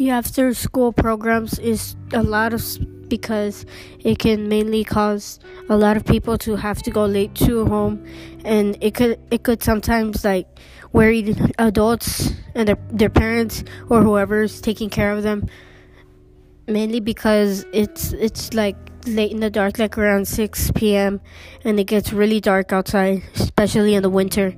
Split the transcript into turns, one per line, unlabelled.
the after school programs is a lot of because it can mainly cause a lot of people to have to go late to home and it could it could sometimes like worry adults and their their parents or whoever's taking care of them mainly because it's it's like late in the dark like around 6 p.m. and it gets really dark outside especially in the winter